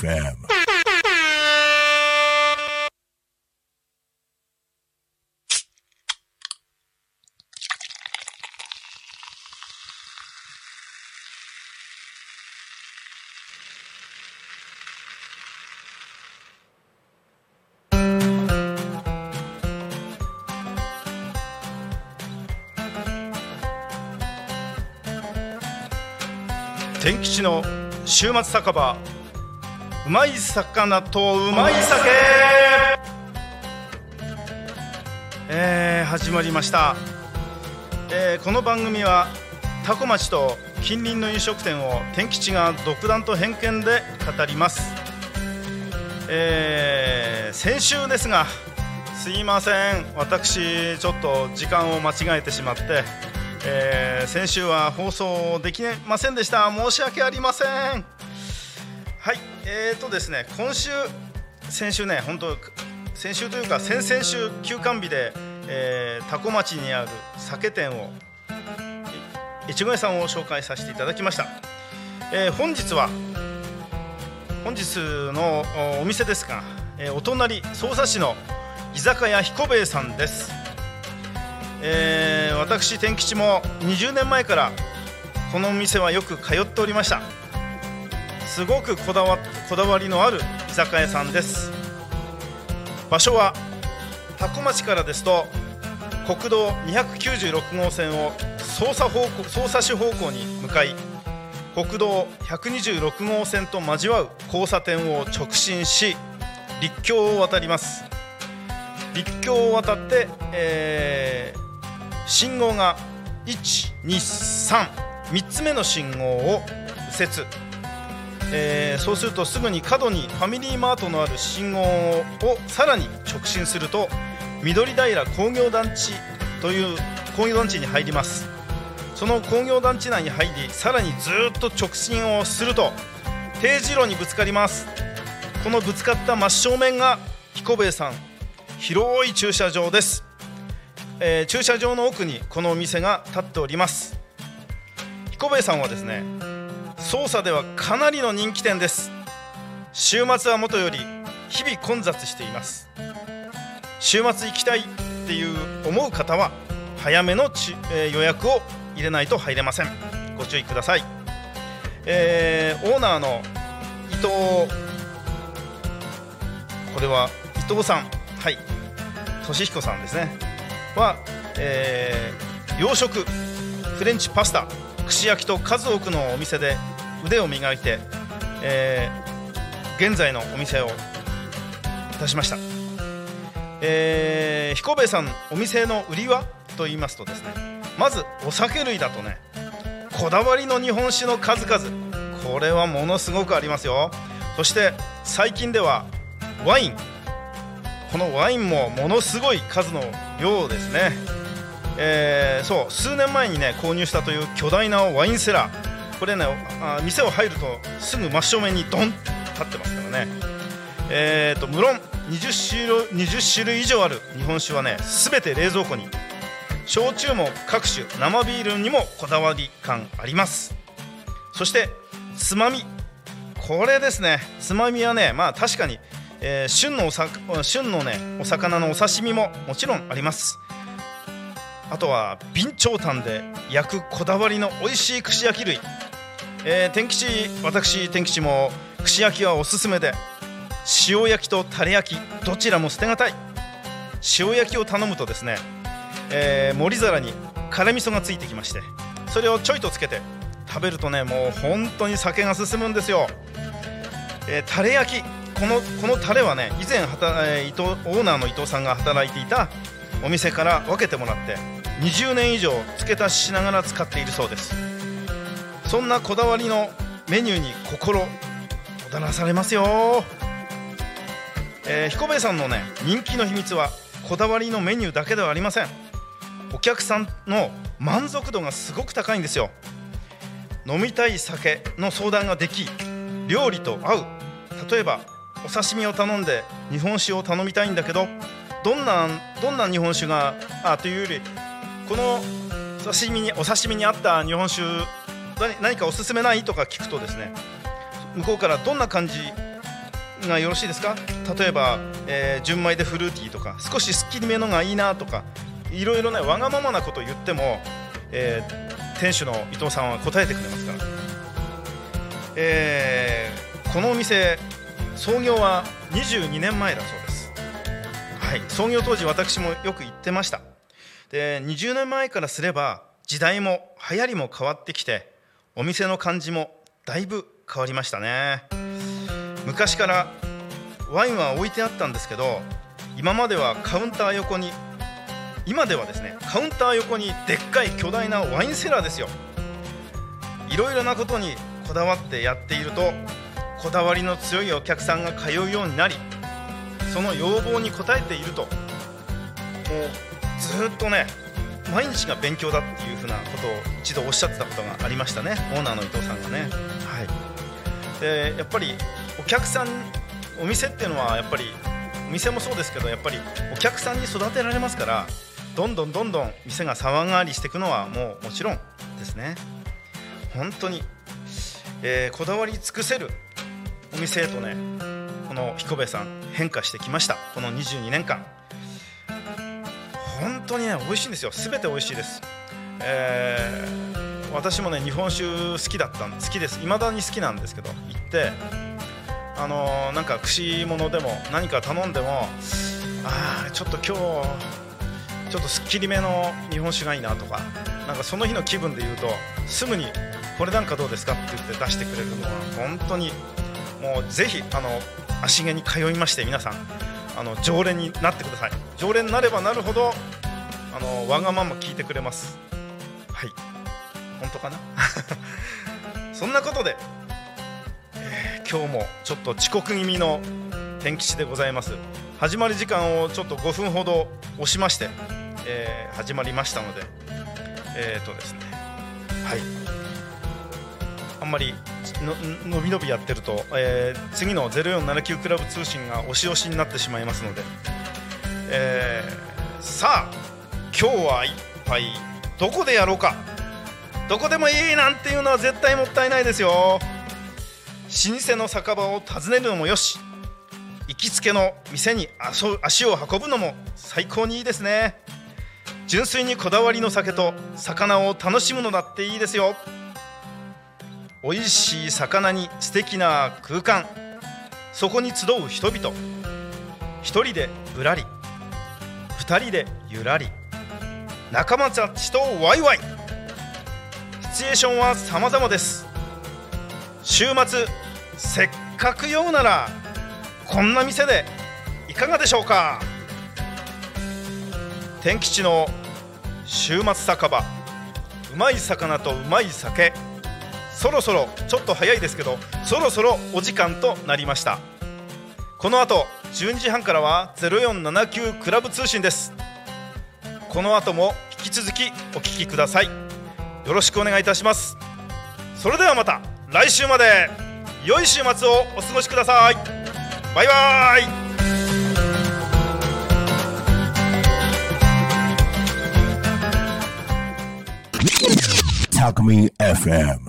FM. 天吉の週末酒場まい魚とうまい酒。えー、始まりました、えーこの番組はタコ町と近隣の飲食店を天吉が独断と偏見で語ります、えー先週ですがすいません。私ちょっと時間を間違えてしまってえー先週は放送できませんでした。申し訳ありません。はいえーとですね今週先週ね本当先週というか先々週休館日で、えー、多古町にある酒店を越後屋さんを紹介させていただきました、えー本日は本日のおお店ですが、えーお隣匝瑳市の居酒屋彦兵衛さんです。えー私天吉も20年前からこのお店はよく通っておりました。すごくこだわこだわりのある居酒屋さんです。場所は多古町からですと国道296号線を捜査方向捜査市方向に向かい国道126号線と交わう交差点を直進し立教を渡ります。立教を渡って、えー信号が1233つ目の信号を右折、えーそうするとすぐに角にファミリーマートのある信号をさらに直進すると緑平工業団地という工業団地に入ります。その工業団地内に入りさらにずっと直進をすると定時路にぶつかります。このぶつかった真正面が彦兵衛さん広い駐車場です、えー駐車場の奥にこのお店が建っております。彦兵衛さんはですね捜査ではかなりの人気店です。週末はもとより日々混雑しています。週末行きたいっていう思う方は早めのち、えー予約を入れないと入れません。ご注意ください、えーオーナーの伊藤これは伊藤さん。はい。俊彦さんですね。は、えー洋食フレンチパスタ串焼きと数多くのお店で腕を磨いて、えー現在のお店を出しました、えー彦兵衛さんお店の売りはと言いますとですねまずお酒類だとねこだわりの日本酒の数々これはものすごくありますよ。そして最近ではワイン。このワインもものすごい数の量ですね、えーそう数年前にね購入したという巨大なワインセラー。これねあ店を入るとすぐ真正面にドンって立ってますからね。えーと無論20種類 ,20 種類以上ある日本酒はね全て冷蔵庫に。焼酎も各種生ビールにもこだわり感あります。そしてつまみ。これですね。つまみはねまあ確かに、えー旬のおさ旬のねお魚のお刺身ももちろんあります。あとは備長炭で焼くこだわりの美味しい串焼き類、えー天吉私天吉も串焼きはおすすめで塩焼きとタレ焼きどちらも捨てがたい。塩焼きを頼むとですね、えー盛り皿に辛味噌がついてきましてそれをちょいとつけて食べるとねもう本当に酒が進むんですよ、えータレ焼きこのこのタレはね以前はた、えー伊藤オーナーの伊藤さんが働いていたお店から分けてもらって20年以上付け足しながら使っているそうです。そんなこだわりのメニューに心躍らされますよ。えー彦兵衛さんのね人気の秘密はこだわりのメニューだけではありません。お客さんの満足度がすごく高いんですよ。飲みたい酒の相談ができ料理と合う。例えばお刺身を頼んで日本酒を頼みたいんだけどどんなどんな日本酒があというよりこの刺身にお刺身に合った日本酒何かおすすめない？とか聞くとですね向こうからどんな感じがよろしいですか？例えば、えー、純米でフルーティーとか少しすっきりめのがいいなとかいろいろねわがままなことを言っても、えー、店主の伊藤さんは答えてくれますから、えー、このお店創業は22年前だそうです。はい創業当時私もよく行ってました。で20年前からすれば時代も流行りも変わってきてお店の感じもだいぶ変わりましたね。昔からワインは置いてあったんですけど今まではカウンター横に今ではですねカウンター横にでっかい巨大なワインセラーですよ。いろいろなことにこだわってやっているとこだわりの強いお客さんが通うようになりその要望に応えているともうずっとね毎日が勉強だっていうふうなことを一度おっしゃってたことがありましたね。オーナーの伊藤さんがね。はい、でやっぱりお客さんお店っていうのはやっぱりお店もそうですけどやっぱりお客さんに育てられますからどんどんどんどん店が騒がりしていくのはもうもちろんですね。本当に、えー、こだわり尽くせるお店へとねこの彦部さん変化してきました。この22年間。本当にね美味しいんですよ。すべて美味しいです、えー、私もね日本酒好きだった好きです。未だに好きなんですけど行ってあのー、なんか串物でも何か頼んでもああちょっと今日ちょっとすっきりめの日本酒がいいなとかなんかその日の気分で言うとすぐにこれなんかどうですかって言って出してくれるのは本当にもうぜひあの足毛に通いまして皆さんあの常連になってください。常連になればなるほどあのわがまま聞いてくれます。はい。本当かな？そんなことで、えー、今日もちょっと遅刻気味の天吉でございます。始まり時間をちょっと5分ほど押しまして、えー、始まりましたのでえっ、ー、とですね。はい。あんまりの伸び伸びやってると、えー、次の0479クラブ通信が押し押しになってしまいますので、えー、さあ今日は一杯どこでやろうか？どこでもいいなんていうのは絶対もったいないですよ。老舗の酒場を訪ねるのもよし行きつけの店に足を運ぶのも最高にいいですね。純粋にこだわりの酒と魚を楽しむのだっていいですよ。美味しい魚に素敵な空間そこに集う人々。一人でぶらり二人でゆらり仲間たちとワイワイ。シチュエーションは様々です。週末せっかく酔うならこんな店でいかがでしょうか？天吉の週末酒場。うまい魚とうまい酒。そろそろちょっと早いですけどそろそろお時間となりました。この後12時半からは0479クラブ通信です。この後も引き続きお聞きください。よろしくお願いいたします。それではまた来週まで良い週末をお過ごしください。バイバイ。Talk Me FM